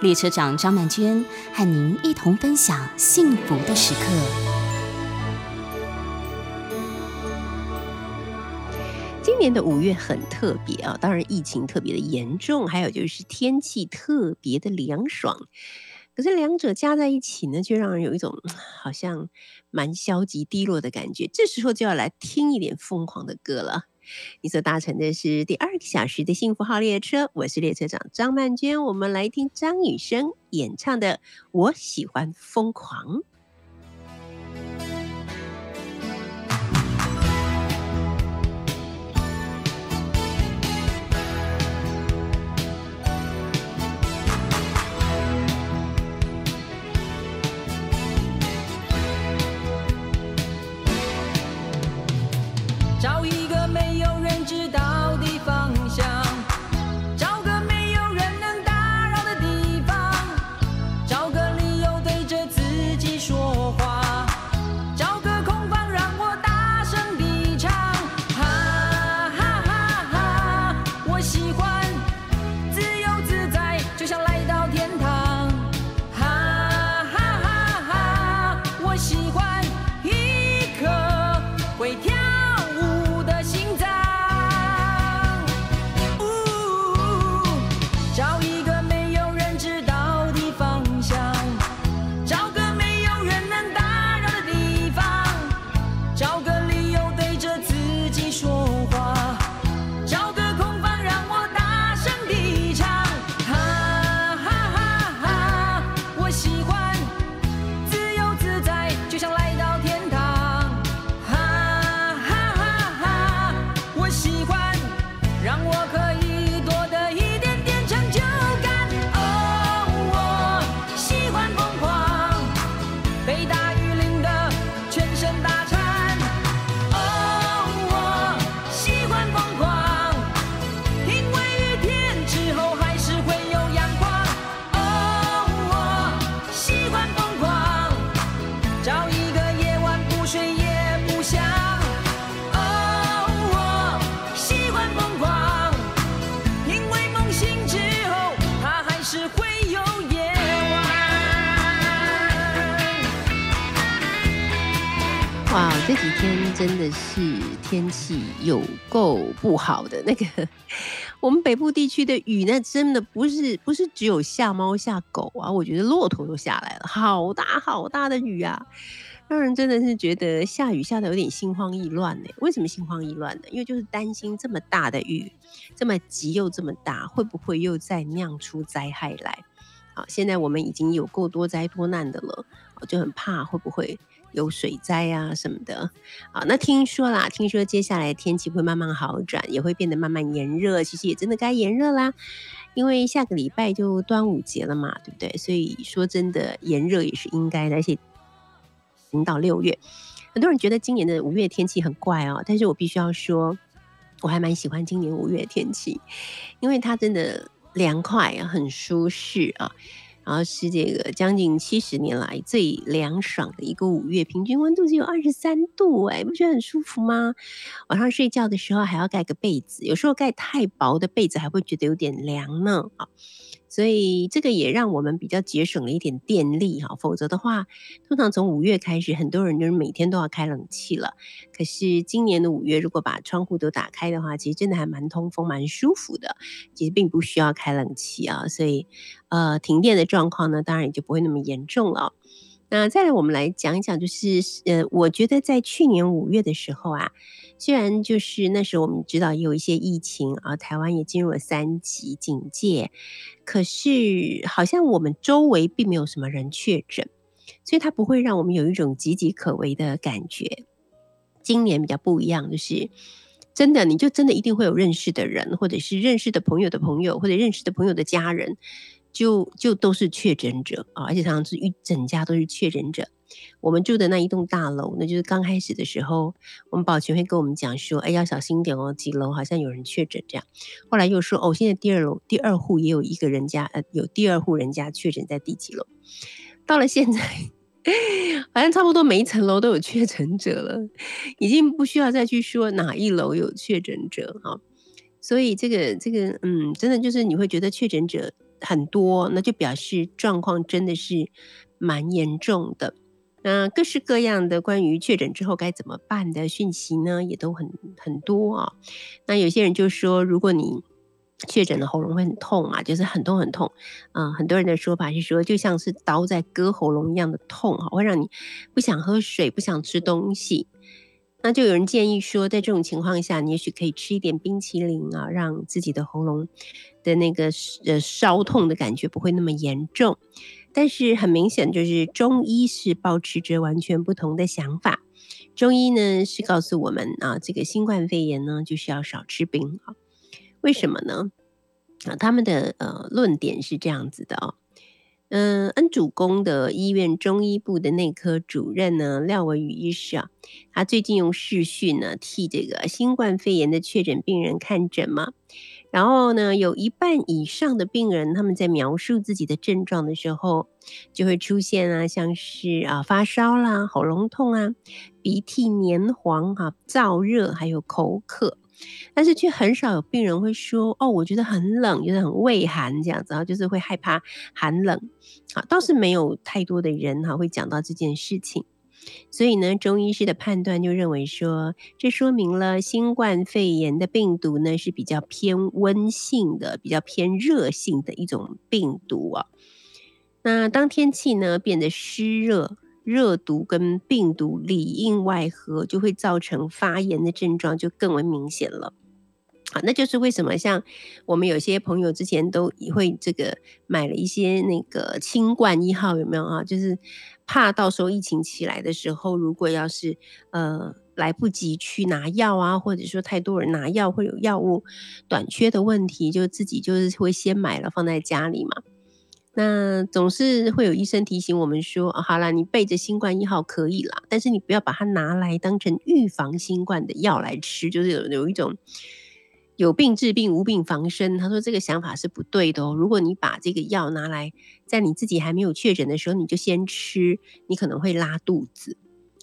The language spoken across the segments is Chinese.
列车长张曼娟和您一同分享幸福的时刻。今年的五月很特别啊，当然疫情特别的严重，还有就是天气特别的凉爽。可是两者加在一起呢，却让人有一种好像蛮消极低落的感觉。这时候就要来听一点疯狂的歌了。你所搭乘的是第二个小时的幸福号列车，我是列车长张曼娟，我们来听张雨生演唱的《我喜欢疯狂》。哇这几天真的是天气有够不好的。那个 我们北部地区的雨，那真的不是不是只有下猫下狗啊，我觉得骆驼都下来了，好大好大的雨啊，让人真的是觉得下雨下的有点心慌意乱呢。为什么心慌意乱呢？因为就是担心这么大的雨，这么急又这么大，会不会又再酿出灾害来？好，现在我们已经有够多灾多难的了，我就很怕会不会。有水灾啊什么的，啊，那听说啦，听说接下来天气会慢慢好转，也会变得慢慢炎热。其实也真的该炎热啦，因为下个礼拜就端午节了嘛，对不对？所以说真的炎热也是应该的。而且，零到六月，很多人觉得今年的五月天气很怪哦，但是我必须要说，我还蛮喜欢今年五月天气，因为它真的凉快啊，很舒适啊。然后是这个将近七十年来最凉爽的一个五月，平均温度只有二十三度，哎，不觉得很舒服吗？晚上睡觉的时候还要盖个被子，有时候盖太薄的被子还会觉得有点凉呢，啊。所以这个也让我们比较节省了一点电力哈，否则的话，通常从五月开始，很多人就是每天都要开冷气了。可是今年的五月，如果把窗户都打开的话，其实真的还蛮通风、蛮舒服的。其实并不需要开冷气啊，所以呃，停电的状况呢，当然也就不会那么严重了。那再来，我们来讲一讲，就是呃，我觉得在去年五月的时候啊。虽然就是那时候我们知道有一些疫情啊，台湾也进入了三级警戒，可是好像我们周围并没有什么人确诊，所以它不会让我们有一种岌岌可危的感觉。今年比较不一样，就是真的，你就真的一定会有认识的人，或者是认识的朋友的朋友，或者认识的朋友的家人就就都是确诊者啊，而且常常是一整家都是确诊者。我们住的那一栋大楼，那就是刚开始的时候，我们保全会跟我们讲说，哎，要小心点哦，几楼好像有人确诊这样。后来又说，哦，现在第二楼第二户也有一个人家，呃，有第二户人家确诊在第几楼。到了现在，好像差不多每一层楼都有确诊者了，已经不需要再去说哪一楼有确诊者哈。所以这个这个，嗯，真的就是你会觉得确诊者很多，那就表示状况真的是蛮严重的。那各式各样的关于确诊之后该怎么办的讯息呢，也都很很多啊。那有些人就说，如果你确诊了喉咙会很痛啊，就是很痛很痛。嗯，很多人的说法是说，就像是刀在割喉咙一样的痛哈，会让你不想喝水、不想吃东西。那就有人建议说，在这种情况下，你也许可以吃一点冰淇淋啊，让自己的喉咙的那个呃烧痛的感觉不会那么严重。但是很明显，就是中医是保持着完全不同的想法。中医呢是告诉我们啊，这个新冠肺炎呢就是要少吃冰啊。为什么呢？啊，他们的呃论点是这样子的哦。嗯，恩主公的医院中医部的内科主任呢廖文宇医师啊，他最近用视讯呢替这个新冠肺炎的确诊病人看诊嘛。然后呢，有一半以上的病人，他们在描述自己的症状的时候，就会出现啊，像是啊发烧啦、喉咙痛啊、鼻涕黏黄哈、燥热，还有口渴。但是却很少有病人会说，哦，我觉得很冷，觉得很畏寒这样子啊，就是会害怕寒冷。啊，倒是没有太多的人哈会讲到这件事情。所以呢，中医师的判断就认为说，这说明了新冠肺炎的病毒呢是比较偏温性的、比较偏热性的一种病毒啊。那当天气呢变得湿热，热毒跟病毒里应外合，就会造成发炎的症状就更为明显了。好，那就是为什么像我们有些朋友之前都会这个买了一些那个清冠一号，有没有啊？就是怕到时候疫情起来的时候，如果要是呃来不及去拿药啊，或者说太多人拿药会有药物短缺的问题，就自己就是会先买了放在家里嘛。那总是会有医生提醒我们说，好了，你备着新冠一号可以啦，但是你不要把它拿来当成预防新冠的药来吃，就是有有一种。有病治病，无病防身。他说这个想法是不对的哦。如果你把这个药拿来在你自己还没有确诊的时候，你就先吃，你可能会拉肚子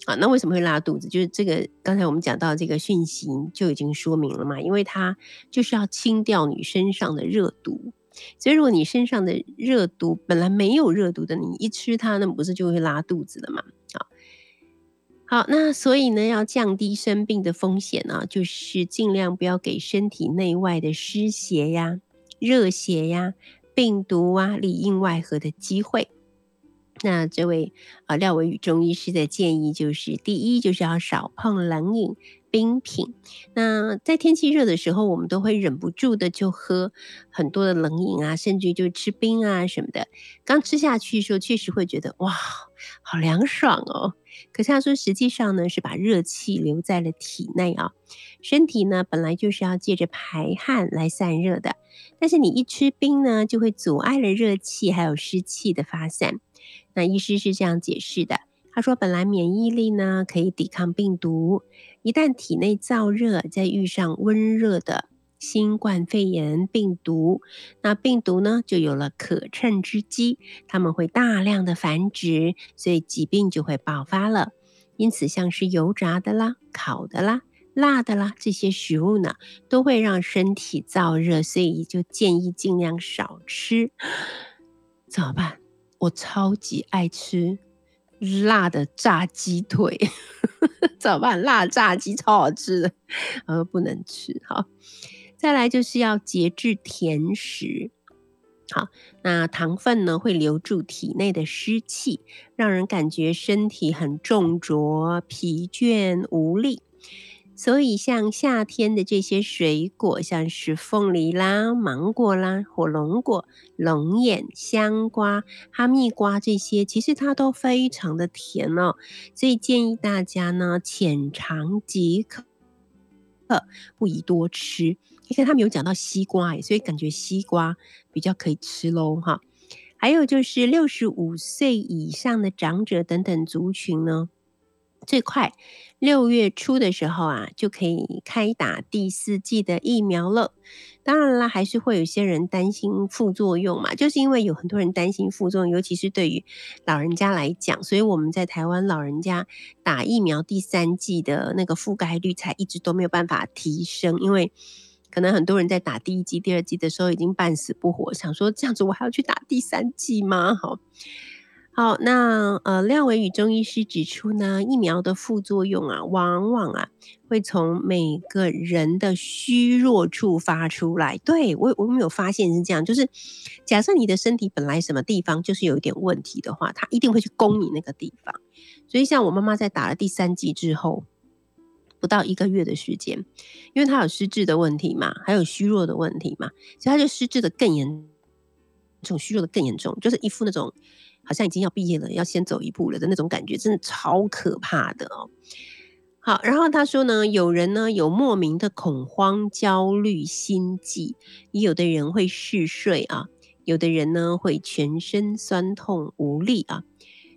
啊。那为什么会拉肚子？就是这个刚才我们讲到这个讯息就已经说明了嘛，因为它就是要清掉你身上的热毒。所以如果你身上的热毒本来没有热毒的，你一吃它，那不是就会拉肚子了嘛？啊。好，那所以呢，要降低生病的风险呢，就是尽量不要给身体内外的湿邪呀、热邪呀、病毒啊里应外合的机会。那这位啊廖伟宇中医师的建议就是：第一，就是要少碰冷饮。冰品，那在天气热的时候，我们都会忍不住的就喝很多的冷饮啊，甚至就吃冰啊什么的。刚吃下去的时候，确实会觉得哇，好凉爽哦。可是他说，实际上呢，是把热气留在了体内啊。身体呢，本来就是要借着排汗来散热的，但是你一吃冰呢，就会阻碍了热气还有湿气的发散。那医师是这样解释的，他说，本来免疫力呢可以抵抗病毒。一旦体内燥热，再遇上温热的新冠肺炎病毒，那病毒呢就有了可乘之机，他们会大量的繁殖，所以疾病就会爆发了。因此，像是油炸的啦、烤的啦、辣的啦这些食物呢，都会让身体燥热，所以就建议尽量少吃。怎么办？我超级爱吃。辣的炸鸡腿 怎么办？辣炸鸡超好吃的，呃，不能吃。好，再来就是要节制甜食。好，那糖分呢会留住体内的湿气，让人感觉身体很重浊、疲倦无力。所以，像夏天的这些水果，像是凤梨啦、芒果啦、火龙果、龙眼、香瓜、哈密瓜这些，其实它都非常的甜哦。所以建议大家呢，浅尝即可，不宜多吃。你看他们有讲到西瓜，所以感觉西瓜比较可以吃喽，哈。还有就是六十五岁以上的长者等等族群呢，最快六月初的时候啊，就可以开打第四季的疫苗了。当然啦，还是会有些人担心副作用嘛，就是因为有很多人担心副作用，尤其是对于老人家来讲，所以我们在台湾老人家打疫苗第三季的那个覆盖率才一直都没有办法提升，因为。可能很多人在打第一季、第二季的时候已经半死不活，想说这样子我还要去打第三季吗？好，好，那呃，廖伟宇中医师指出呢，疫苗的副作用啊，往往啊会从每个人的虚弱处发出来。对我，我没有发现是这样，就是假设你的身体本来什么地方就是有一点问题的话，它一定会去攻你那个地方。所以像我妈妈在打了第三剂之后。不到一个月的时间，因为她有失智的问题嘛，还有虚弱的问题嘛，所以她就失智的更严重，虚弱的更严重，就是一副那种好像已经要毕业了，要先走一步了的那种感觉，真的超可怕的哦。好，然后他说呢，有人呢有莫名的恐慌、焦虑、心悸，也有的人会嗜睡啊，有的人呢会全身酸痛无力啊，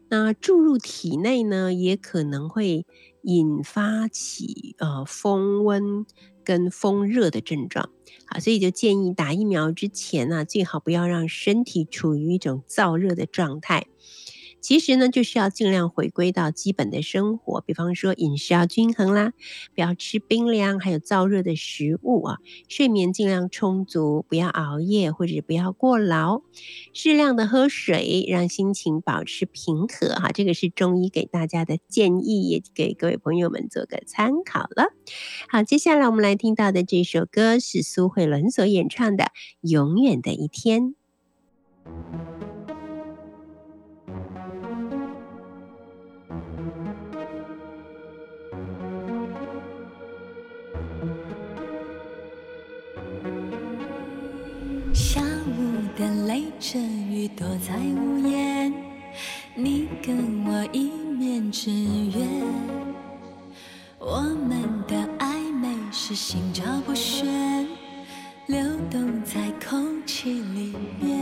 那注入体内呢也可能会。引发起呃风温跟风热的症状，啊，所以就建议打疫苗之前呢，最好不要让身体处于一种燥热的状态。其实呢，就是要尽量回归到基本的生活，比方说饮食要均衡啦，不要吃冰凉还有燥热的食物啊，睡眠尽量充足，不要熬夜或者不要过劳，适量的喝水，让心情保持平和哈。这个是中医给大家的建议，也给各位朋友们做个参考了。好，接下来我们来听到的这首歌是苏慧伦所演唱的《永远的一天》。阵雨躲在屋檐，你跟我一面之缘。我们的暧昧是心照不宣，流动在空气里面。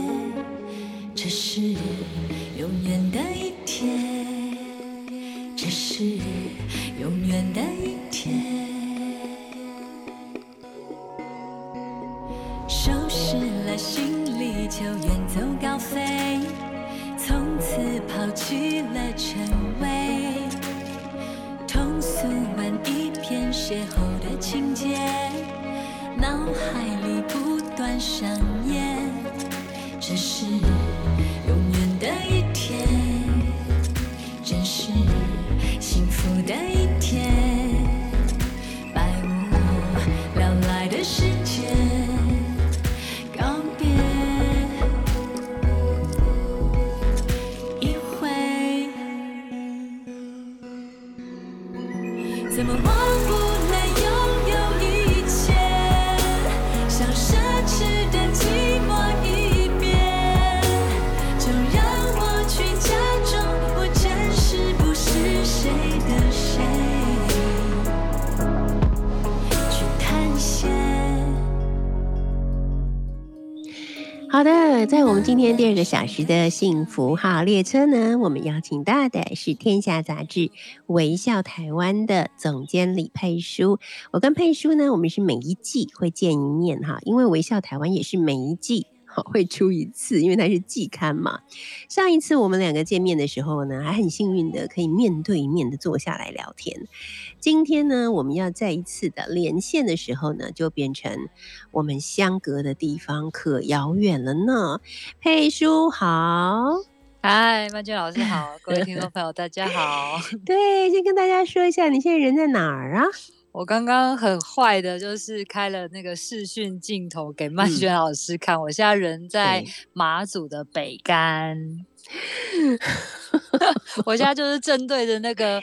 好的在我们今天第二个小时的幸福号列车呢，我们邀请到的是《天下杂志》微笑台湾的总监李佩书。我跟佩书呢，我们是每一季会见一面哈，因为微笑台湾也是每一季。会出一次，因为它是季刊嘛。上一次我们两个见面的时候呢，还很幸运的可以面对面的坐下来聊天。今天呢，我们要再一次的连线的时候呢，就变成我们相隔的地方可遥远了呢。佩叔好，嗨，曼娟老师好，各位听众朋友大家好。对，先跟大家说一下，你现在人在哪儿啊？我刚刚很坏的，就是开了那个视讯镜头给曼娟老师看。我现在人在马祖的北干，我现在就是正对着那个。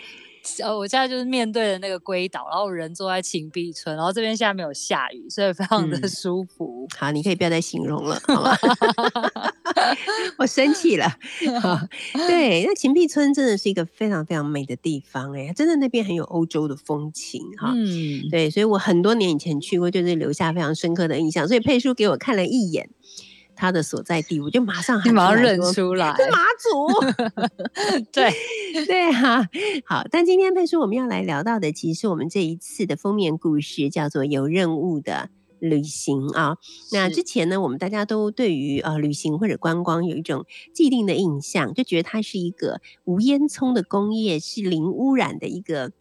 呃，我现在就是面对着那个龟岛，然后人坐在秦壁村，然后这边现在没有下雨，所以非常的舒服。好，你可以不要再形容了，好吗？我生气了。对，那秦壁村真的是一个非常非常美的地方，哎，真的那边很有欧洲的风情，哈。嗯，对，所以我很多年以前去过，就是留下非常深刻的印象。所以佩叔给我看了一眼。他的所在地，我就马上马上认出来，是马祖。对，对哈、好，但今天佩叔我们要来聊到的，其实是我们这一次的封面故事，叫做有任务的旅行啊。那之前呢，我们大家都对于呃旅行或者观光有一种既定的印象，就觉得它是一个无烟囱的工业，是零污染的一个。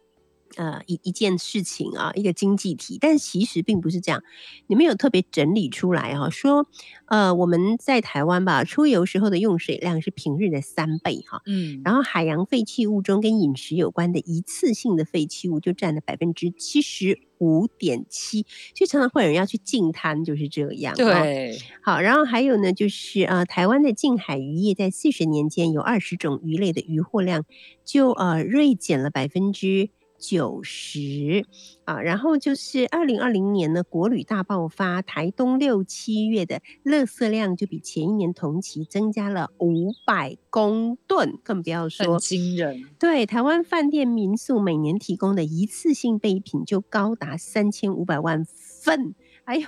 呃，一一件事情啊，一个经济体，但其实并不是这样。你们有特别整理出来哈、说呃，我们在台湾吧，出游时候的用水量是平日的三倍哈、嗯，然后海洋废弃物中跟饮食有关的一次性的废弃物就占了百分之七十五点七，所以常常会有人要去净滩，就是这样。哦，对，好，然后还有呢，就是呃，台湾的近海渔业在四十年间有二十种鱼类的渔获量就呃锐减了百分之。九十啊，然后就是二零二零年呢，国旅大爆发，台东六七月的垃圾量就比前一年同期增加了五百公吨，更不要很说惊人，对，台湾饭店民宿每年提供的一次性备品就高达三千五百万份。还有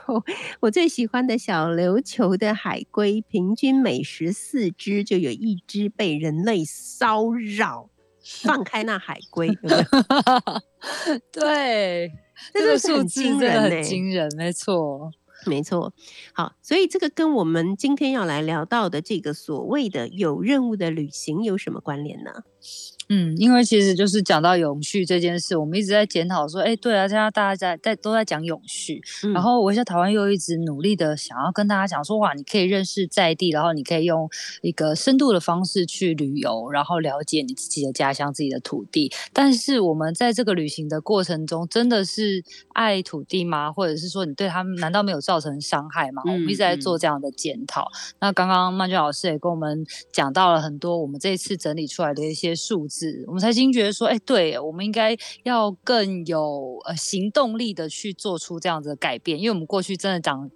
我最喜欢的小琉球的海龟，平均每十四只就有一只被人类骚扰。放开那海龟，有没有？对，这这个数字真的很惊人，没错。没错，好，所以这个跟我们今天要来聊到的这个所谓的有任务的旅行有什么关联呢？嗯，因为其实就是讲到永续这件事，我们一直在检讨说，哎，对啊，现在大家在在都在讲永续，嗯然后我在台湾又一直努力的想要跟大家讲说，哇，你可以认识在地，然后你可以用一个深度的方式去旅游，然后了解你自己的家乡、自己的土地。但是我们在这个旅行的过程中，真的是爱土地吗？或者是说你对他们难道没有造成伤害吗？我们一直在做这样的检讨。那刚刚曼娟老师也跟我们讲到了很多我们这一次整理出来的一些数字，我们才惊觉说，哎，对我们应该要更有呃行动力的去做出这样子的改变，因为我们过去真的长。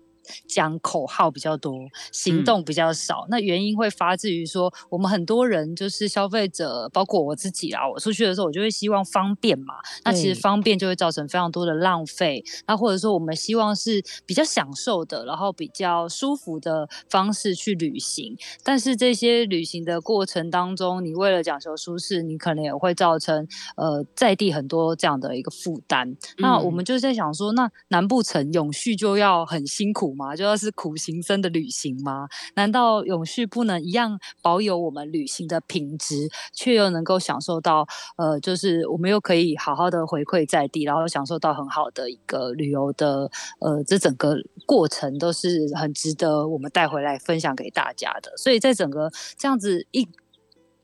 讲口号比较多，行嗯动比较少。那原因会发自于说，我们很多人就是消费者，包括我自己啦。我出去的时候，我就会希望方便嘛。那其实方便就会造成非常多的浪费。那或者说，我们希望是比较享受的，然后比较舒服的方式去旅行。但是这些旅行的过程当中，你为了讲求舒适，你可能也会造成呃在地很多这样的一个负担。那我嗯们就在想说，那难不成永续就要很辛苦吗？就要是苦行僧的旅行吗？难道永续不能一样保有我们旅行的品质，却又能够享受到呃，就是我们又可以好好的回馈在地，然后享受到很好的一个旅游的呃，这整个过程都是很值得我们带回来分享给大家的。所以在整个这样子一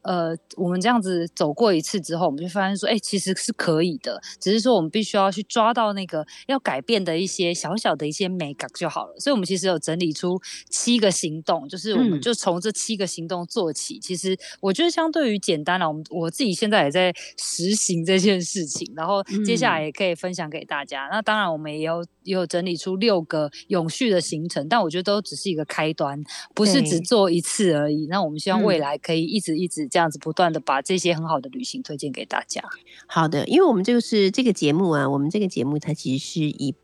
呃，我们这样子走过一次之后，我们就发现说，哎、其实是可以的，只是说我们必须要去抓到那个要改变的一些小小的一些美感就好了。所以，我们其实有整理出七个行动，就是我们嗯就从这七个行动做起。其实我觉得相对于简单了，我们我自己现在也在实行这件事情，然后接下来嗯也可以分享给大家。那当然，我们也有也有整理出六个永续的行程，但我觉得都只是一个开端，不是只做一次而已。那我们希望未嗯来可以一直一直这样子不断的把这些很好的旅行推荐给大家。好的，因为我们就是这个节目啊，我们这个节目它其实是以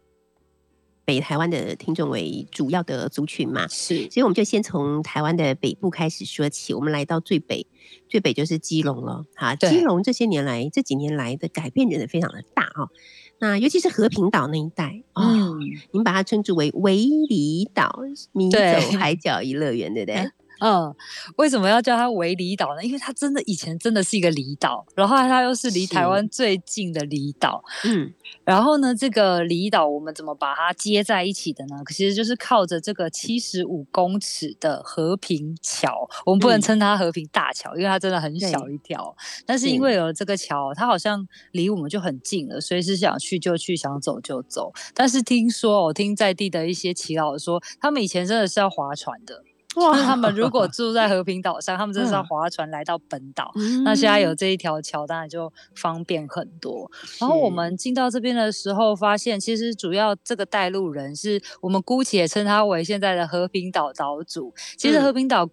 北台湾的听众为主要的族群嘛，是所以我们就先从台湾的北部开始说起。我们来到最北，最北就是基隆了。哈，基隆这些年来这几年来的改变真的非常的大哈、那尤其是和平岛那一带，哦，嗯你们把它称之为维里岛，迷走海角一乐园，对不对？嗯，为什么要叫它为离岛呢？因为它真的以前真的是一个离岛，然后它又是离台湾最近的离岛。嗯，然后呢，这个离岛我们怎么把它接在一起的呢？其实就是靠着这个七十五公尺的和平桥，我们不能嗯称它和平大桥，因为它真的很小一条。但是因为有了这个桥，它好像离我们就很近了，随时想去就去，想走就走。但是听说，我听在地的一些耆老说，他们以前真的是要划船的。哇就是他们如果住在和平岛上，他们真的是要嗯划船来到本岛。那现在有嗯这一条桥，当然就方便很多。然后我们进到这边的时候，发现其实主要这个带路人是我们姑且称他为现在的和平岛岛主。其实嗯和平岛。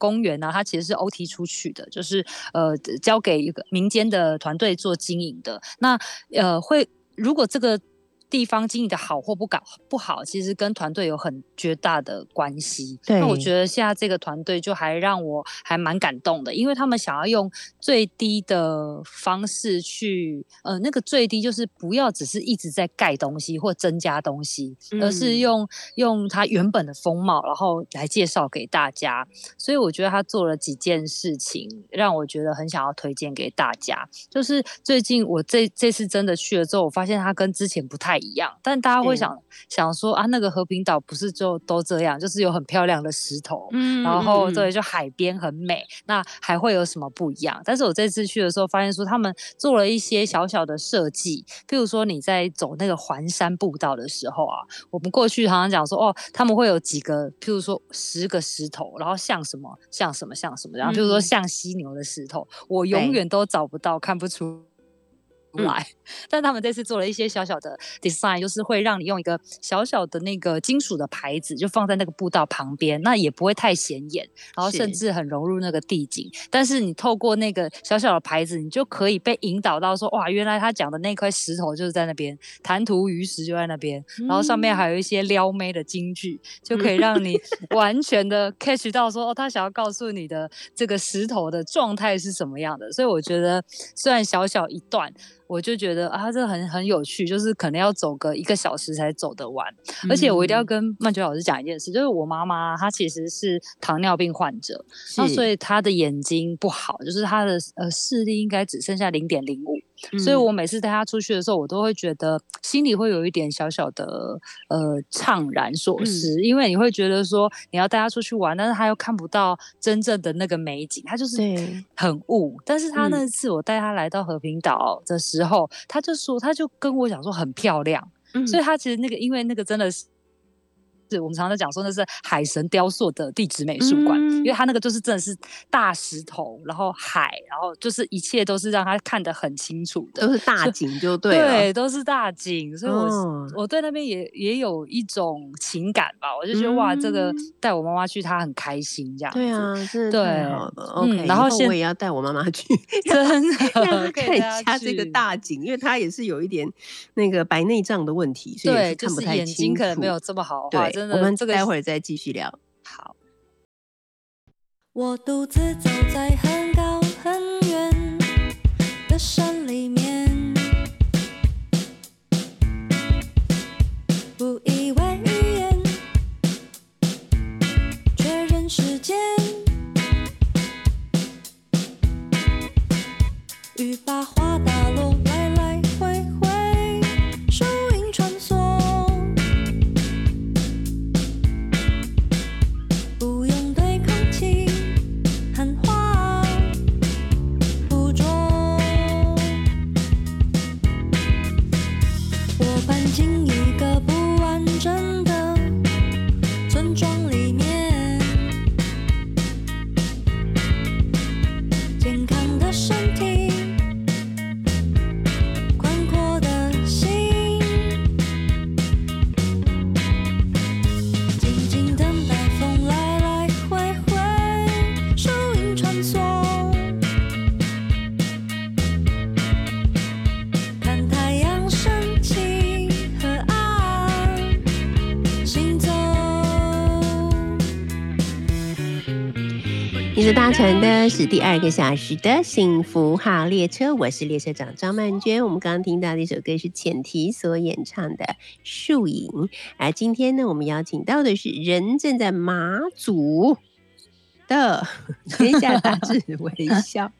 公园呢、它其实是 OT 出去的，就是呃交给一个民间的团队做经营的。那呃会如果这个地方经营的好或不搞不好，其实跟团队有很绝大的关系。对那我觉得现在这个团队就还让我还蛮感动的，因为他们想要用最低的方式去，呃，那个最低就是不要只是一直在盖东西或增加东西，而是嗯用用它原本的风貌，然后来介绍给大家。所以我觉得他做了几件事情，让我觉得很想要推荐给大家。就是最近我这这次真的去了之后，我发现他跟之前不太一样。但大家会是想想说啊，那个和平岛不是就都这样，就是有很漂亮的石头，嗯然后对，嗯就海边很美。那还会有什么不一样？但是我这次去的时候，发现说他们做了一些小小的设计，譬如说你在走那个环山步道的时候啊，我们过去常常讲说哦，他们会有几个，譬如说十个石头，然后像什么像什么像什么，然后譬如说嗯像犀牛的石头，我永远都找不到，看不出。嗯来，但他们这次做了一些小小的 design，就是会让你用一个小小的那个金属的牌子，就放在那个步道旁边，那也不会太显眼，然后甚至很融入那个地景。但是你透过那个小小的牌子，你就可以被引导到说，哇，原来他讲的那块石头就是在那边，弹涂鱼石就在那边，然后上面还有一些撩妹的金句，就可以让你 完全的 catch 到说，哦，他想要告诉你的这个石头的状态是什么样的。所以我觉得，虽然小小一段。我就觉得啊，这很很有趣，就是可能要走个一个小时才走得完。而且我一定要嗯跟曼娟老师讲一件事，就是我妈妈她其实是糖尿病患者，那是所以她的眼睛不好，就是她的呃视力应该只剩下零点零五。所以嗯我每次带他出去的时候，我都会觉得心里会有一点小小的呃怅然所嗯失，因为你会觉得说你要带他出去玩，但是他又看不到真正的那个美景，他就是很雾。但是她嗯那次我带他来到和平岛的时候，他就说，他就跟我讲说很漂亮。嗯所以他其实那个，因为那个真的是。是我们常常在讲说那是海神雕塑的地质美术馆，嗯因为它那个就是真的是大石头，然后海，然后就是一切都是让他看得很清楚的，都是大景就对了，对，都是大景，所以我、哦我对那边也也有一种情感吧，我就觉得、哇，这个嗯。带我妈妈去，她很开心这样子，对啊，是太对 OK，以然后现我也要带我妈妈去，真让的她看一可以带她下这个大景，因为她也是有一点那个白内障的问题，所以看不太就是眼睛清楚可能没有这么好，对真，我们这个待会儿再继续聊。好。我独自走在很高很远的山里面，不以为言，确认时间，雨把花打乘的是第二个小时的。幸福号列车，我是列车长张曼娟。我们刚刚听到的。一首歌是浅提所演唱的《树影》，而今天呢，我们邀请到的。是人正在马祖的。天下大志微笑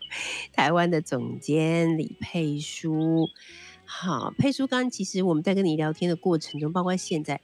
台湾的。总监李佩书。好，佩书，刚刚其实我们在跟你聊天的。过程中，包括现在，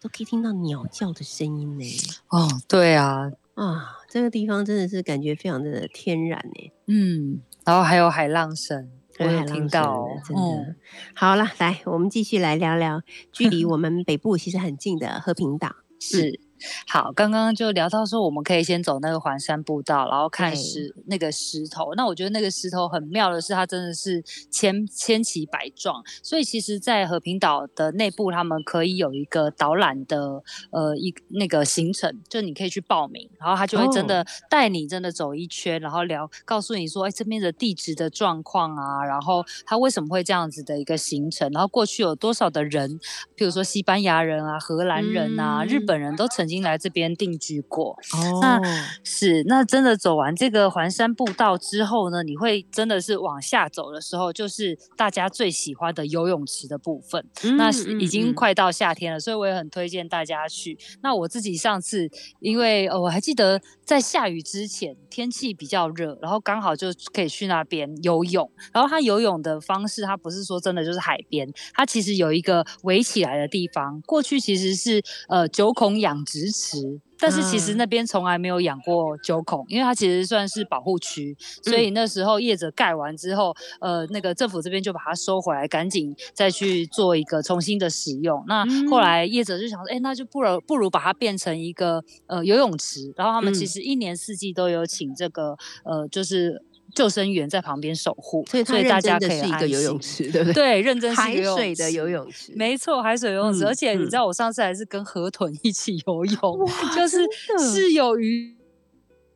都可以听到鸟叫的。声音呢。哦，对啊，啊，这个地方真的是感觉非常的天然呢，嗯，然后还有海浪声，我有听到哦，真的。嗯好了，来，我们继续来聊聊距离我们北部其实很近的和平岛。是。好，刚刚就聊到说，我们可以先走那个环山步道，然后看对。石那个石头。那我觉得那个石头很妙的是，它真的是千千奇百状。所以其实，在和平岛的内部，他们可以有一个导览的呃一那个行程，就你可以去报名，然后他就会真的带你真的走一圈，然后聊告诉你说，哎，这边的地质的状况啊，然后它为什么会这样子的一个行程，然后过去有多少的人，比如说西班牙人啊、荷兰人啊、日嗯。本人都曾经来这边定居过。哦那是，那真的走完这个环山步道之后呢，你会真的是往下走的时候，就是大家最喜欢的游泳池的部分。那是已经快到夏天了，所以我也很推荐大家去。那我自己上次，因为呃我还记得在下雨之前，天气比较热，然后刚好就可以去那边游泳。然后它游泳的方式，它不是说真的就是海边，它其实有一个围起来的地方。过去其实是呃九孔养殖池。但是其实嗯。那边从来没有养过九孔，因为它其实算是保护区，所以那时候业者盖完之后，呃，那个政府这边就把它收回来，赶紧再去做一个重新的使用。那后嗯。来业者就想说，哎、那就不如不如把它变成一个呃游泳池，然后他们其嗯。实一年四季都有请这个呃就是救生员在旁边守护，所以所以大家可以是一个游泳心。池，对不对？对，认真是海水的游泳池，没错，海水游泳池，嗯而且你嗯知道我上次还是跟河豚一起游泳，就是是有鱼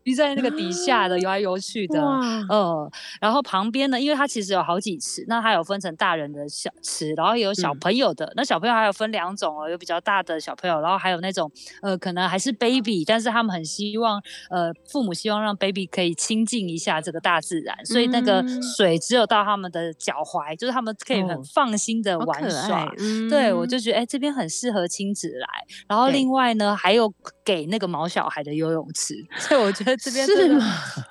鱼在那个底下的游来游去的。哇，呃，然后旁边呢，因为它其实有好几池，那它有分成大人的小池，然后也有小嗯朋友的。那小朋友还有分两种哦，有比较大的小朋友，然后还有那种呃，可能还是 baby，但是他们很希望呃，父母希望让 baby 可以亲近一下这个大自然，所以那个嗯水只有到他们的脚踝，就是他们可以很哦放心的玩耍。对，我就觉得哎、这边很适合亲子来。然后另外呢，还有给那个毛小孩的游泳池，所以我觉得这边是吗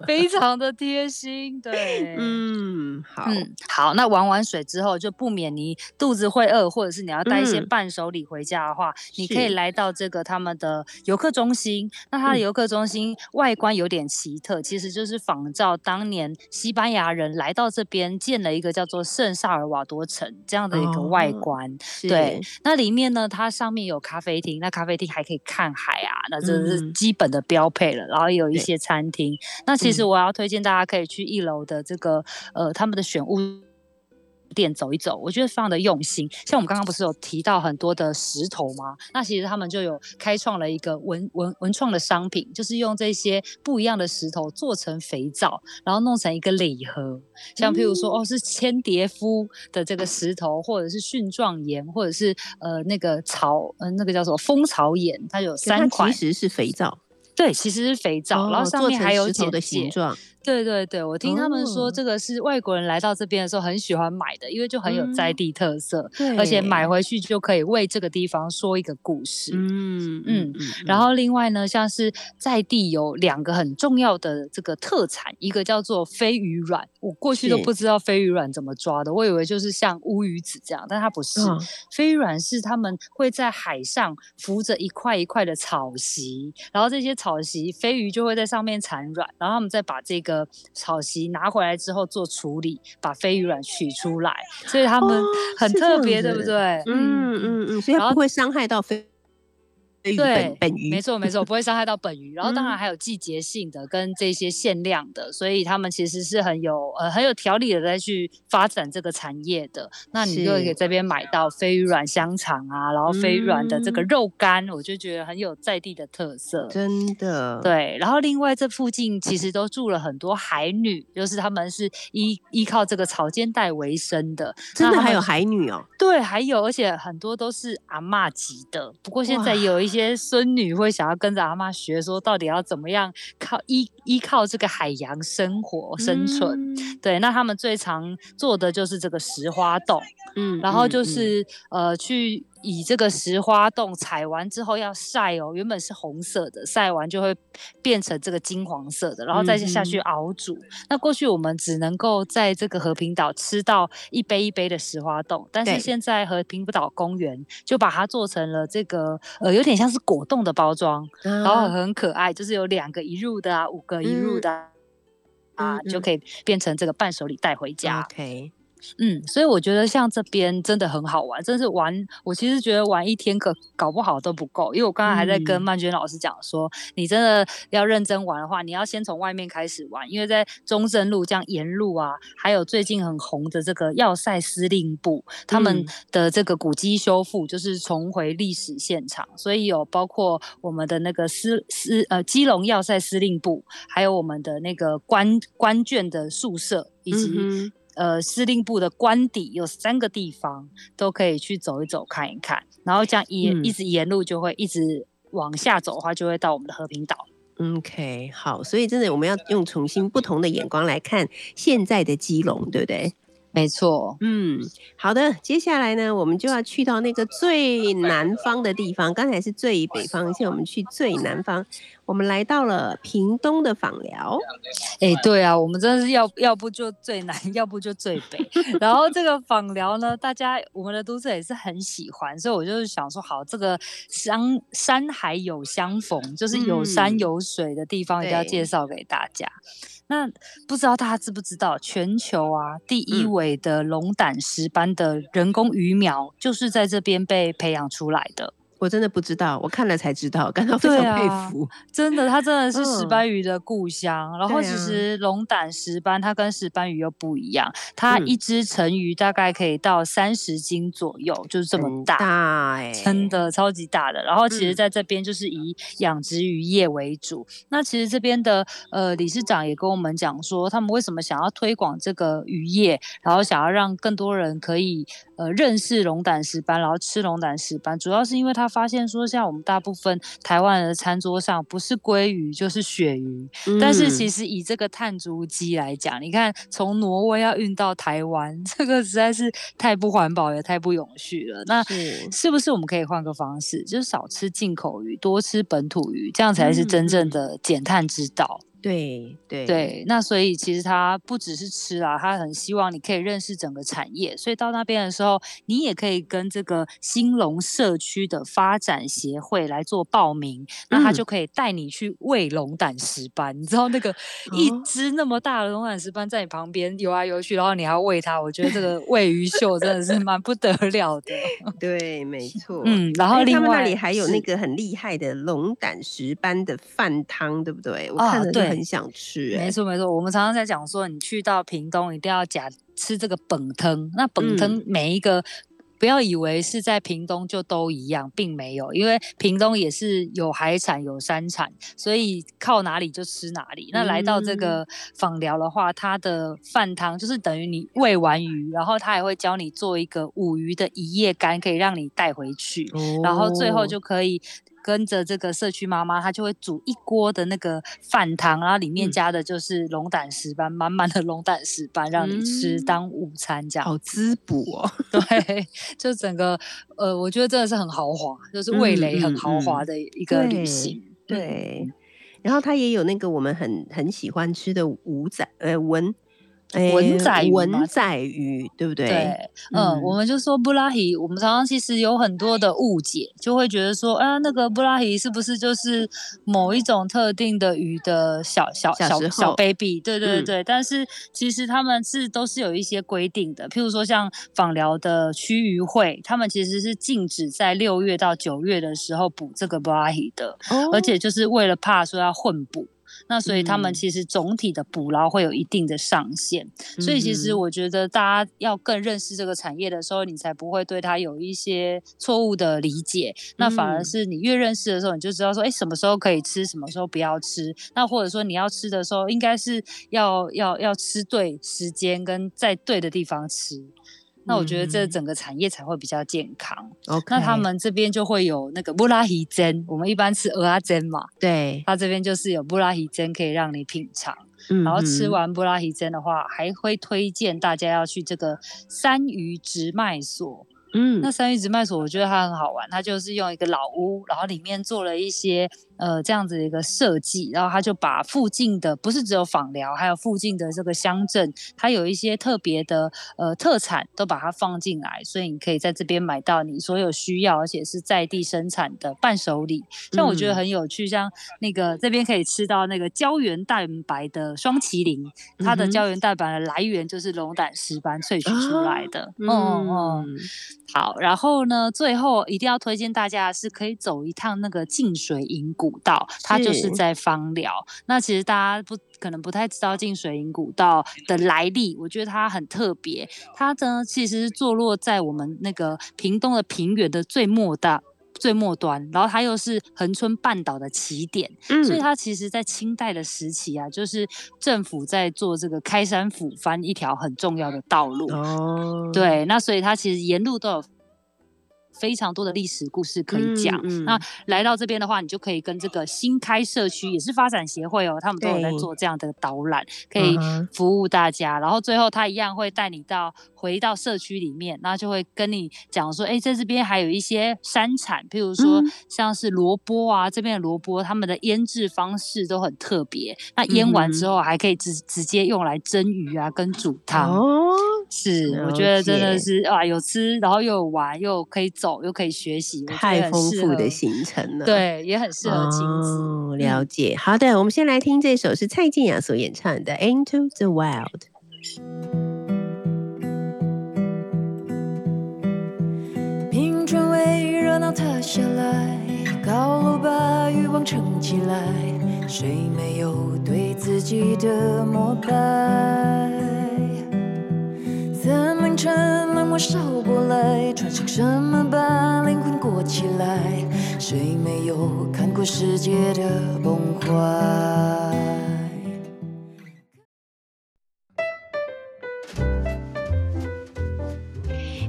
非常的贴心。对，嗯，好，嗯，好，那玩完水之后，就不免你肚子会饿，或者是你要带一些嗯伴手礼回家的话，你可以来到这个他们的游客中心。那它的嗯游客中心外观有点奇特，其实就是仿照当年西班牙人来到这边建了一个叫做圣萨尔瓦多城这样的一个外哦观。是对，那里面呢，它上面有咖啡厅，那咖啡厅还可以看海啊，那这是嗯基本的标配了。然后也有一些餐厅，那其实嗯我要推荐大家可以去一楼的这个呃他们的选物。店走一走，我觉得非常的用心。像我们刚刚不是有提到很多的石头吗？那其实他们就有开创了一个文文文创的商品，就是用这些不一样的石头做成肥皂，然后弄成一个礼盒。像譬如说，嗯哦，是千叠夫的这个石头，或者是蕈状岩，或者是呃那个草，呃那个叫什么蜂巢岩，它有三款其。实是肥皂，对，其实是肥皂，然后上面还有简石头的形。状，对对对，我听他们说哦。这个是外国人来到这边的时候很喜欢买的，因为就很有在嗯。地特色，对，而且买回去就可以为这个地方说一个故事。嗯。嗯嗯，然后。另外呢，像是在地有两个很重要的这个特产，一个叫做飞鱼卵，我过去都不知道飞鱼卵怎么抓的，我以为就是像乌鱼子这样，但它不是。嗯。飞鱼卵是他们会在海上浮着一块一块的草席，然后这些草席飞鱼就会在上面产卵，然后他们再把这个草席拿回来之后做处理，把飞鱼卵取出来，所以他们哦很特别，对不对？嗯嗯嗯，所以不会伤害到飞飞鱼对本本鱼，没错没错，不会伤害到本鱼。然后当然嗯还有季节性的跟这些限量的，所以他们其实是很有呃很有条理的在去发展这个产业的。那你就可以这边买到飞鱼软香肠啊，然后飞鱼软的这个嗯肉干，我就觉得很有在地的特色。真的，对，然后另外这附近其实都住了很多海女，就是他们是依依靠这个草间带为生的。真的还有海女哦，对，还有，而且很多都是阿嬷级的。不过现在哇有一些孙女会想要跟着阿妈学，说到底要怎么样靠依依靠这个海洋生活生存。嗯对，那他们最常做的就是这个石花洞，嗯，然后就是、呃去以这个石花洞采完之后要晒哦，原本是红色的，晒完就会变成这个金黄色的，然后再下去嗯熬煮。那过去我们只能够在这个和平岛吃到一杯一杯的石花冻，但是对现在和平岛公园就把它做成了这个呃有点像是果冻的包装，然后啊很可爱，就是有两个一入的啊，五个一入嗯的啊。就可以变成这个伴手礼带回家。OK，嗯，所以我觉得像这边真的很好玩，真是玩。我其实觉得玩一天可搞不好都不够，因为我刚刚还在跟嗯。曼娟老师讲说，你真的要认真玩的话，你要先从外面开始玩，因为在中正路这样沿路啊，还有最近很红的这个要塞司令部，他们嗯。的这个古迹修复就是重回历史现场，所以有包括我们的那个司司呃基隆要塞司令部，还有我们的那个官官眷的宿舍，以及、呃司令部的官邸有三个地方都可以去走一走看一看，然后这样沿、嗯一直沿路就会一直往下走的话，就会到我们的和平岛。OK，好，所以真的我们要用重新不同的眼光来看现在的基隆，对不对？没错，嗯，好的，接下来呢，我们就要去到那个最南方的地方。刚才是最北方，现在我们去最南方。我们来到了屏东的访寮。哎、对啊，我们真的是要要不就最南，要不就最北。然后这个访寮呢，大家我们的读者也是很喜欢，所以我就是想说，好，这个山山海有相逢，就是有山嗯有水的地方，一定要介绍给大家。那不知道大家知不知道，全球啊第一嗯尾的龙胆石斑的人工鱼苗，就是在这边被培养出来的。我真的不知道，我看了才知道，感到非常佩啊服。真的，它真的是石嗯斑鱼的故乡。然后其实龙胆石斑它跟石斑鱼又不一样，它嗯一只成鱼大概可以到三十斤左右，就是这么大。真的超级大的，然后其实嗯在这边就是以养殖渔业为主。那其实这边的呃理事长也跟我们讲说，他们为什么想要推广这个渔业，然后想要让更多人可以呃认识龙胆石斑，然后吃龙胆石斑，主要是因为他发现说，像我们大部分台湾人的餐桌上不是鲑鱼就是鳕鱼，但是其实实以这个碳足迹来讲，你看从挪威要运到台湾，这个实在是太不环保也太不永续了。那是是不是我们可以换个方式，就是少吃进口鱼，多吃本土鱼，这样才是真正嗯的减碳之道？对对对，那所以其实他不只是吃啦，他很希望你可以认识整个产业。所以到那边的时候，你也可以跟这个兴隆社区的发展协会来做报名，那他嗯就可以带你去喂龙胆石斑。你知道那个一哦只那么大的龙胆石斑在你旁边游来游去，然后你还要喂它，我觉得这个喂鱼秀真的是蛮不得了的。对，没错。嗯，然后哎另外他们那里还有那个很厉害的龙胆石斑的饭汤，对不对？我啊看对很想吃、哎没错没错，我们常常在讲说，你去到屏东一定要假吃这个本汤。那本嗯汤每一个、不要以为是在屏东就都一样，并没有，因为屏东也是有海产有山产，所以靠哪里就吃哪里。那来到这嗯个访寮的话，它的饭汤就是等于你喂完鱼，然后他还会教你做一个五鱼的一夜干，可以让你带回去。然后最后哦就可以跟着这个社区妈妈，她就会煮一锅的那个饭汤，然后里面嗯加的就是龙胆石斑，满满的龙胆石斑，让你吃嗯当午餐这样。好滋补哦。对，就整个呃，我觉得真的是很豪华，就是味嗯蕾很嗯豪华嗯的一个旅对行。对嗯，然后它也有那个我们很很喜欢吃的五仔呃文。文仔鱼文仔鱼，对不对？对，嗯，嗯我们就说布拉提，我们常常其实有很多的误解，就会觉得说，啊，那个布拉提是不是就是某一种特定的鱼的小小小小小 baby？对对对嗯，但是其实他们是都是有一些规定的，譬如说像访寮的区渔会，他们其实是禁止在六月到九月的时候捕这个布拉提的，哦而且就是为了怕说要混捕。那所以他们嗯其实总体的捕捞会有一定的上限，所以其实嗯我觉得大家要更认识这个产业的时候，你才不会对它有一些错误的理解。那反而嗯是你越认识的时候，你就知道说，哎，什么时候可以吃，什么时候不要吃。那或者说你要吃的时候，应该是要要要吃对时间跟在对的地方吃。那我觉得这嗯整个产业才会比较健康。OK，那他们这边就会有那个布拉提针，我们一般吃鹅阿针嘛，对，它这边就是有布拉提针可以让你品尝。然然后吃完布拉提针的话，还会推荐大家要去这个三鱼直卖所。嗯那三鱼直卖所，我觉得它很好玩，它就是用一个老屋，然后里面做了一些呃这样子的一个设计，然后他就把附近的不是只有访疗，还有附近的这个乡镇，它有一些特别的呃特产都把它放进来，所以你可以在这边买到你所有需要，而且是在地生产的伴手礼。像我觉得很有趣，像那个这边可以吃到那个胶原蛋白的双麒麟，它的胶原蛋白的来源就是龙胆石斑萃取出来的。嗯嗯，好，然后呢，最后一定要推荐大家是可以走一趟那个净水营古道，它就是在芳寮。那其实大家不可能不太知道进水营古道的来历，我觉得它很特别。它呢，其实坐落在我们那个屏东的平原的最末端。最末端，然后它又是恒春半岛的起点，嗯所以它其实在清代的时期啊，就是政府在做这个开山抚番一条很重要的道路。哦，对，那所以它其实沿路都有。非常多的历史故事可以讲。那来到这边的话，你就可以跟这个新开社区也是发展协会哦，他们都有在做这样的导览，可以服务大家。然后最后他一样会带你到回到社区里面，那就会跟你讲说，哎，在这边还有一些山产，譬如说像是萝卜啊，这边的萝卜他们的腌制方式都很特别。那腌完之后还可以直直接用来蒸鱼啊，跟煮汤。哦，是，我觉得真的是啊，有吃，然后又有玩，又可以走。又可以学习，太丰富的行程了。对，也很适合亲子了解。好的，我们先来听这首是蔡健雅所演唱的《Into the Wild》。平川为热闹塌下来，高楼把欲望撑起来，谁没有对自己的膜拜？的凌晨，冷漠烧过来，穿上什么把灵魂裹起来？谁没有看过世界的崩坏？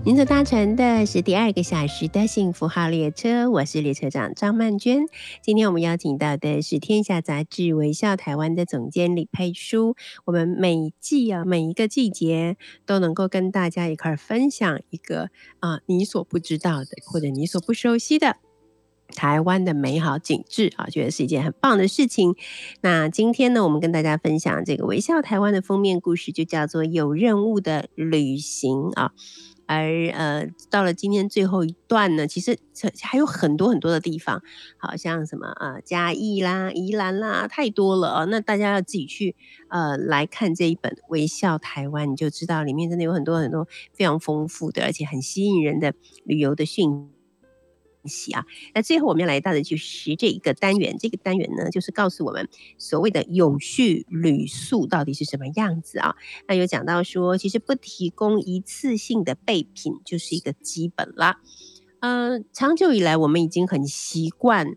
您所搭乘的是第二个小时的幸福号列车，我是列车长张曼娟。今天我们邀请到的是《天下杂志》微笑台湾的总监李佩书。我们每季啊，每一个季节都能够跟大家一块分享一个啊你所不知道的，或者你所不熟悉的台湾的美好景致啊，觉得是一件很棒的事情。那今天呢，我们跟大家分享这个微笑台湾的封面故事，就叫做《有任务的旅行》啊。而呃，到了今天最后一段呢，其实还有很多很多的地方，好像什么呃嘉义啦、宜兰啦，太多了啊。那大家要自己去呃来看这一本《微笑台湾》，你就知道里面真的有很多很多非常丰富的，而且很吸引人的旅游的讯。息啊，那最后我们要来到的就是这一个单元。这个单元呢，就是告诉我们所谓的永续旅宿到底是什么样子啊？那有讲到说，其实不提供一次性的备品就是一个基本啦。嗯，长久以来我们已经很习惯，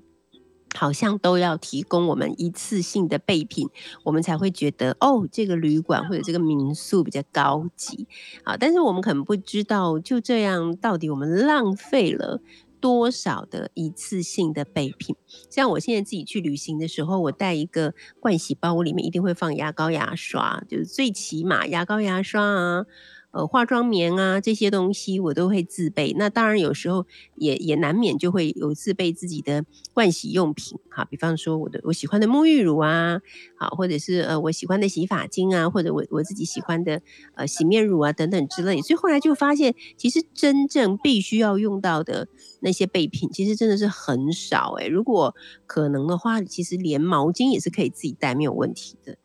好像都要提供我们一次性的备品，我们才会觉得哦，这个旅馆或者这个民宿比较高级啊。但是我们可能不知道，就这样到底我们浪费了。多少的一次性的备品？像我现在自己去旅行的时候，我带一个盥洗包，我里面一定会放牙膏、牙刷，就是最起码牙膏、牙刷啊。呃，化妆棉啊，这些东西我都会自备。那当然有时候也也难免就会有自备自己的盥洗用品，哈，比方说我的我喜欢的沐浴乳啊，好，或者是呃我喜欢的洗发精啊，或者我我自己喜欢的呃洗面乳啊等等之类。所以后来就发现，其实真正必须要用到的那些备品，其实真的是很少诶。如果可能的话，其实连毛巾也是可以自己带没有问题的，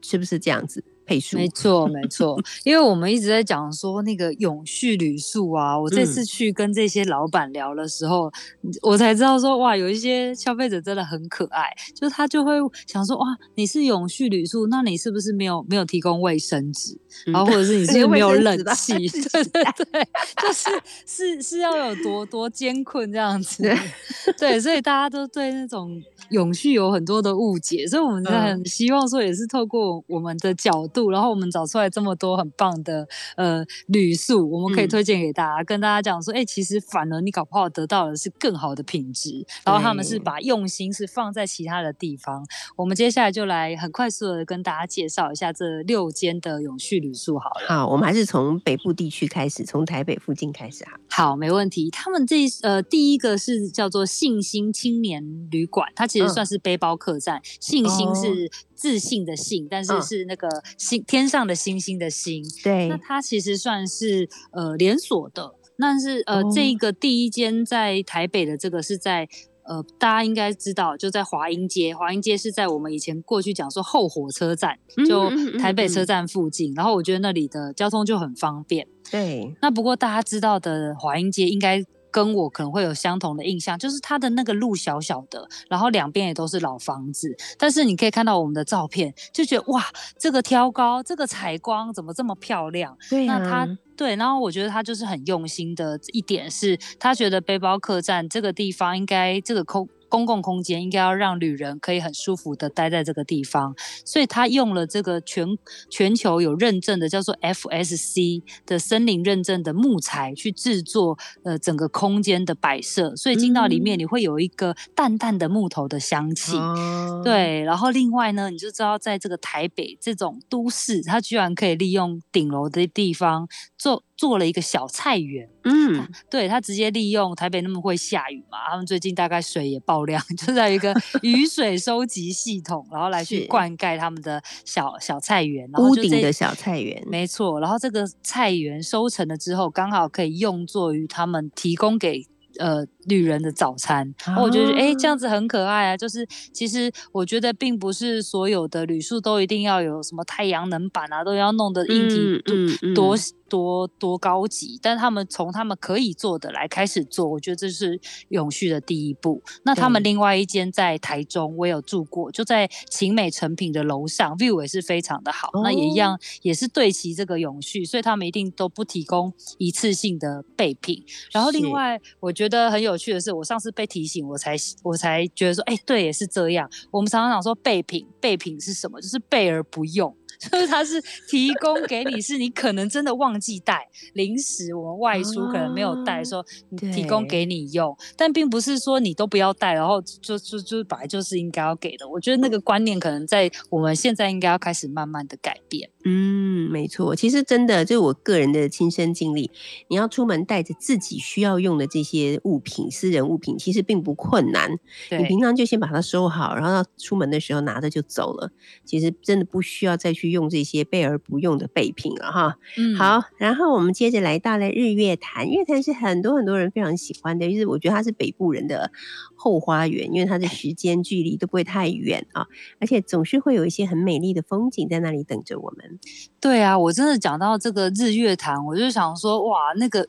是不是这样子？没错，没错，因为我们一直在讲说那个永续旅宿啊，我这次去跟这些老板聊的时候，我才知道说哇，有一些消费者真的很可爱，就是他就会想说哇，你是永续旅宿，那你是不是没有没有提供卫生纸，然后或者是你 是没有冷 气？对对对，就是是是要有多多艰困这样子，对，所以大家都对那种永续有很多的误解，所以我们在很希望说，也是透过我们的角。度，然后我们找出来这么多很棒的呃旅宿，我们可以嗯推荐给大家，跟大家讲说，哎、其实反而你搞不好得到的是更好的品质，然后他们是把用心是放在其他的地方。我们接下来就来很快速的跟大家介绍一下这六间的永续旅宿好了。好，我们还是从北部地区开始，从台北附近开始哈。好，没问题。他们这呃第一个是叫做信心青年旅馆，它其实嗯算是背包客栈。信心哦是自信的信，但是嗯是那个星天上的星星的星。对那它其实算是呃连锁的，但是呃、哦这个第一间在台北的这个是在。呃，大家应该知道，就在华阴街。华阴街是在我们以前过去讲说后火车站，就台北车嗯站附近。然后我觉得那里的交通就很方便。对，那不过大家知道的华阴街应该跟我可能会有相同的印象，就是它的那个路小小的，然后两边也都是老房子，但是你可以看到我们的照片，就觉得哇，这个挑高，这个采光怎么这么漂亮？对那他啊对，然后我觉得他就是很用心的一点是，他觉得背包客栈这个地方应该这个空公共空间应该要让旅人可以很舒服的待在这个地方，所以他用了这个全全球有认证的叫做 FSC 的森林认证的木材去制作呃整个空间的摆设，所以进到里面嗯。你会有一个淡淡的木头的香气。哦，对，然后另外呢，你就知道在这个台北这种都市，它居然可以利用顶楼的地方做做了一个小菜园。嗯，对，他直接利用台北那么会下雨嘛，他们最近大概水也爆量，就在一个 雨水收集系统，然后来去灌溉他们的小小菜园，然后屋顶的小菜园，没错，然后这个菜园收成了之后，刚好可以用作于他们提供给呃旅人的早餐。然后我觉得，哎、这样子很可爱啊。就是其实我觉得，并不是所有的旅宿都一定要有什么太阳能板啊，都要弄得硬体嗯多、嗯嗯多多多高级。但他们从他们可以做的来开始做，我觉得这是永续的第一步。那他们另外一间在台中，我有住过，就在晴美成品的楼上，view 也是非常的好。那也一哦样，也是对齐这个永续，所以他们一定都不提供一次性的备品。然后另外，我觉得很有趣的是，我上次被提醒，我才我才觉得说，哎，对，也是这样。我们常常讲说备品，备品是什么？就是备而不用。就是它是提供给你，是你可能真的忘记带临时，我们外出可能没有带，哦说提供给你用，但并不是说你都不要带，然后就就就本来就是应该要给的。我觉得那个观念可能在我们现在应该要开始慢慢的改变。嗯，没错，其实真的，就是我个人的亲身经历。你要出门带着自己需要用的这些物品，私人物品，其实并不困难。你平常就先把它收好，然后到出门的时候拿着就走了。其实真的不需要再去用这些备而不用的备品了哈。嗯，好，然后我们接着来到了日月潭。日月潭是很多很多人非常喜欢的，就是我觉得它是北部人的后花园，因为它的时间距离都不会太远啊，而且总是会有一些很美丽的风景在那里等着我们。对啊，我真的讲到这个日月潭，我就想说，哇，那个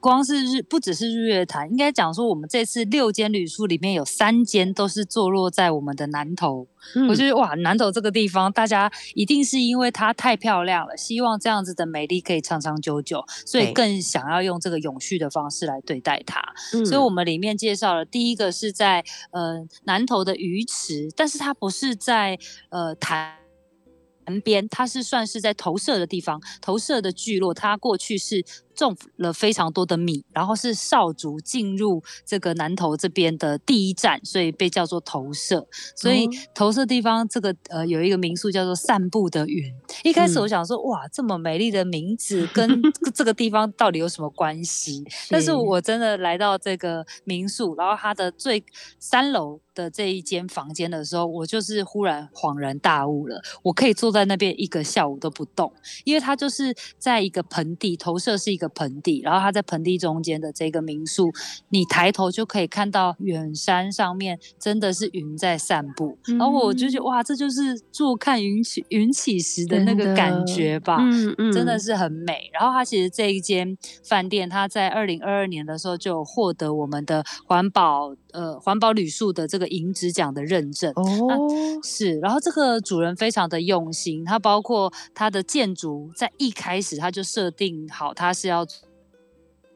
光是日不只是日月潭，应该讲说我们这次六间旅宿里面有三间都是坐落在我们的南投。我觉得哇，南投这个地方，大家一定是因为它太漂亮了，希望这样子的美丽可以长长久久，所以更想要用这个永续的方式来对待它。嗯所以我们里面介绍了第一个是在呃南投的鱼池，但是它不是在呃潭。潭边，它是算是在投射的地方，投射的聚落，它过去是种了非常多的米，然后是少族进入这个南投这边的第一站，所以被叫做投射。所以哦投射地方这个呃有一个民宿叫做散步的云。一开始嗯我想说，哇，这么美丽的名字 跟这个地方到底有什么关系？但是我真的来到这个民宿，然后它的最三楼的这一间房间的时候，我就是忽然恍然大悟了。我可以坐在那边一个下午都不动，因为它就是在一个盆地，投射是一个盆地，然后它在盆地中间的这个民宿，你抬头就可以看到远山上面真的是云在散步，然后我就觉得哇，这就是坐看云起云起时的那个感觉吧。嗯嗯真的是很美。然后它其实这一间饭店，它在二零二二年的时候就获得我们的环保呃环保旅宿的这个银质奖的认证。哦，是，然后这个主人非常的用心，他包括他的建筑在一开始他就设定好，他是要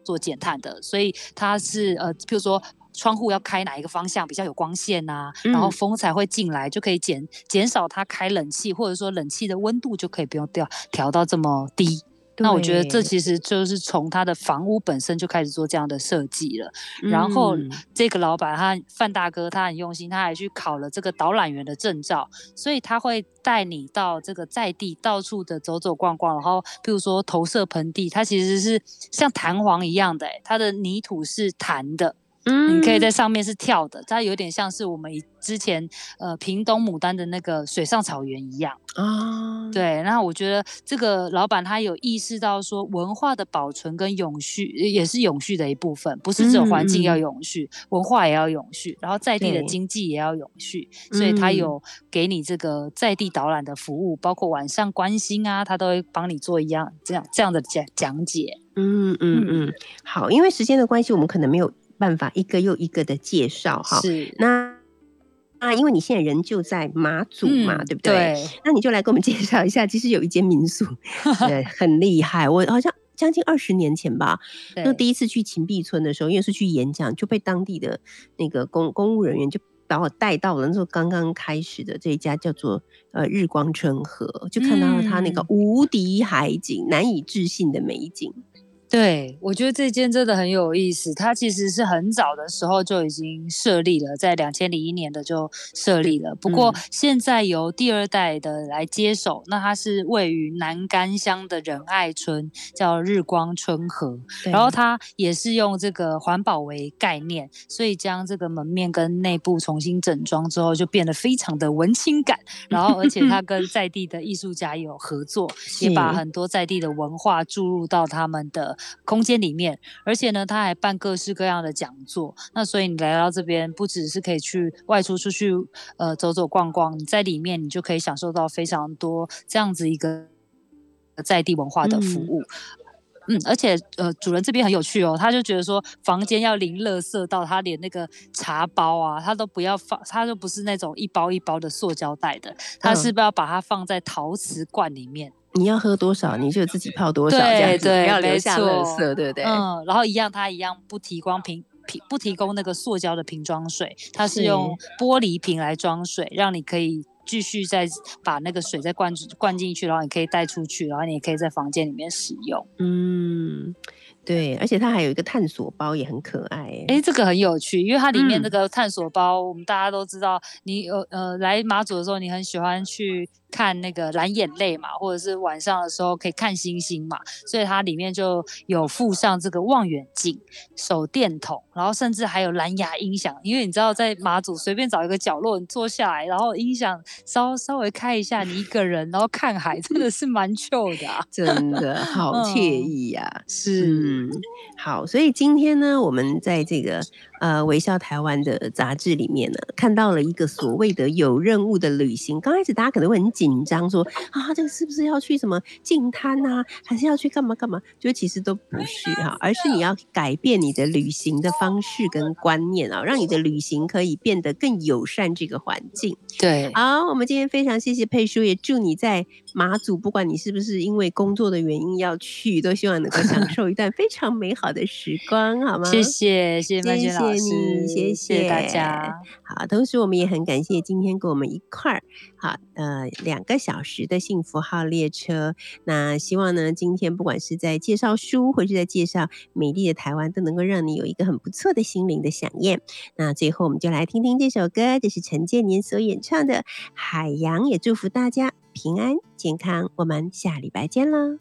做减碳的，所以他是呃，譬如说窗户要开哪一个方向比较有光线呐、然后嗯风才会进来，就可以减减少它开冷气，或者说冷气的温度就可以不用调调到这么低。那我觉得这其实就是从他的房屋本身就开始做这样的设计了。然后嗯这个老板他范大哥他很用心，他还去考了这个导览员的证照，所以他会带你到这个在地到处的走走逛逛，然后譬如说投射盆地，它其实是像弹簧一样的、欸，它的泥土是弹的，嗯你可以在上面是跳的，它有点像是我们之前呃屏东牡丹的那个水上草原一样。啊，对，那我觉得这个老板他有意识到说，文化的保存跟永续呃也是永续的一部分，不是只有环境要永续，文化也要永续，然后在地的经济也要永续，所以他嗯。有给你这个在地导览的服务，包括晚上关心啊，他都会帮你做一样这样这样的讲讲解。嗯嗯。嗯，好，因为时间的关系，我们可能没有办法一个又一个的介绍哈。是，那啊，因为你现在人就在马祖嘛，嗯对不对？对，那你就来给我们介绍一下，其实有一间民宿，对，很厉害。我好像将近二十年前吧，那第一次去秦壁村的时候，因为是去演讲，就被当地的那个公公务人员就把我带到了那时候刚刚开始的这一家叫做呃日光春河，就看到了它那个嗯无敌海景，难以置信的美景。对，我觉得这间真的很有意思。它其实是很早的时候就已经设立了，在两千零一年的就设立了。不过嗯现在由第二代的来接手，那它是位于南干乡的仁爱村，叫日光春河。然后它也是用这个环保为概念，所以将这个门面跟内部重新整装之后，就变得非常的文青感。然后而且它跟 在地的艺术家也有合作，也把很多在地的文化注入到他们的空间里面。而且呢，他还办各式各样的讲座。那所以你来到这边，不只是可以去外出出去呃走走逛逛，你在里面你就可以享受到非常多这样子一个在地文化的服嗯务。嗯，而且呃，主人这边很有趣哦，他就觉得说房间要零垃圾到他连那个茶包啊，他都不要放，他就不是那种一包一包的塑胶袋的，他嗯是不是要把它放在陶瓷罐里面？你要喝多少，你就自己泡多少，这样子对对不要留下垃错圾，对不对？嗯，然后一样，它一样不提供瓶瓶不提供那个塑胶的瓶装水，它是是用玻璃瓶来装水，让你可以继续再把那个水再灌灌进去，然后你可以带出去，然后你也可以在房间里面使用。嗯，对，而且它还有一个探索包，也很可爱欸。哎，这个很有趣，因为它里面那嗯个探索包，我们大家都知道，你呃呃来马祖的时候，你很喜欢去看那个蓝眼泪嘛，或者是晚上的时候可以看星星嘛，所以它里面就有附上这个望远镜、手电筒，然后甚至还有蓝牙音响，因为你知道在马祖随便找一个角落你坐下来，然后音响稍稍微开一下，你一个人然后看海，真的是蛮 chill 的啊。真的好 嗯惬意呀、是，嗯，好，所以今天呢，我们在这个呃微笑台湾的杂志里面呢，看到了一个所谓的有任务的旅行。刚开始大家可能会很紧张，说啊，这个是不是要去什么净滩啊，还是要去干嘛干嘛？就其实都不是哈、而是你要改变你的旅行的方式跟观念啊，让你的旅行可以变得更友善这个环境。对，好，我们今天非常谢谢佩叔，也祝你在马祖，不管你是不是因为工作的原因要去，都希望能够享受一段非常美好的时光，好吗？谢。谢谢谢曼谢娟老师，谢你谢谢大家。好，同时我们也很感谢今天跟我们一块儿，好，呃，两个小时的幸福号列车。那希望呢，今天不管是在介绍书，或是在介绍美丽的台湾，都能够让你有一个很不错的心灵的飨宴。那最后我们就来听听这首歌，这是陈建年所演唱的《海洋》，也祝福大家平安健康。我们下礼拜见喽。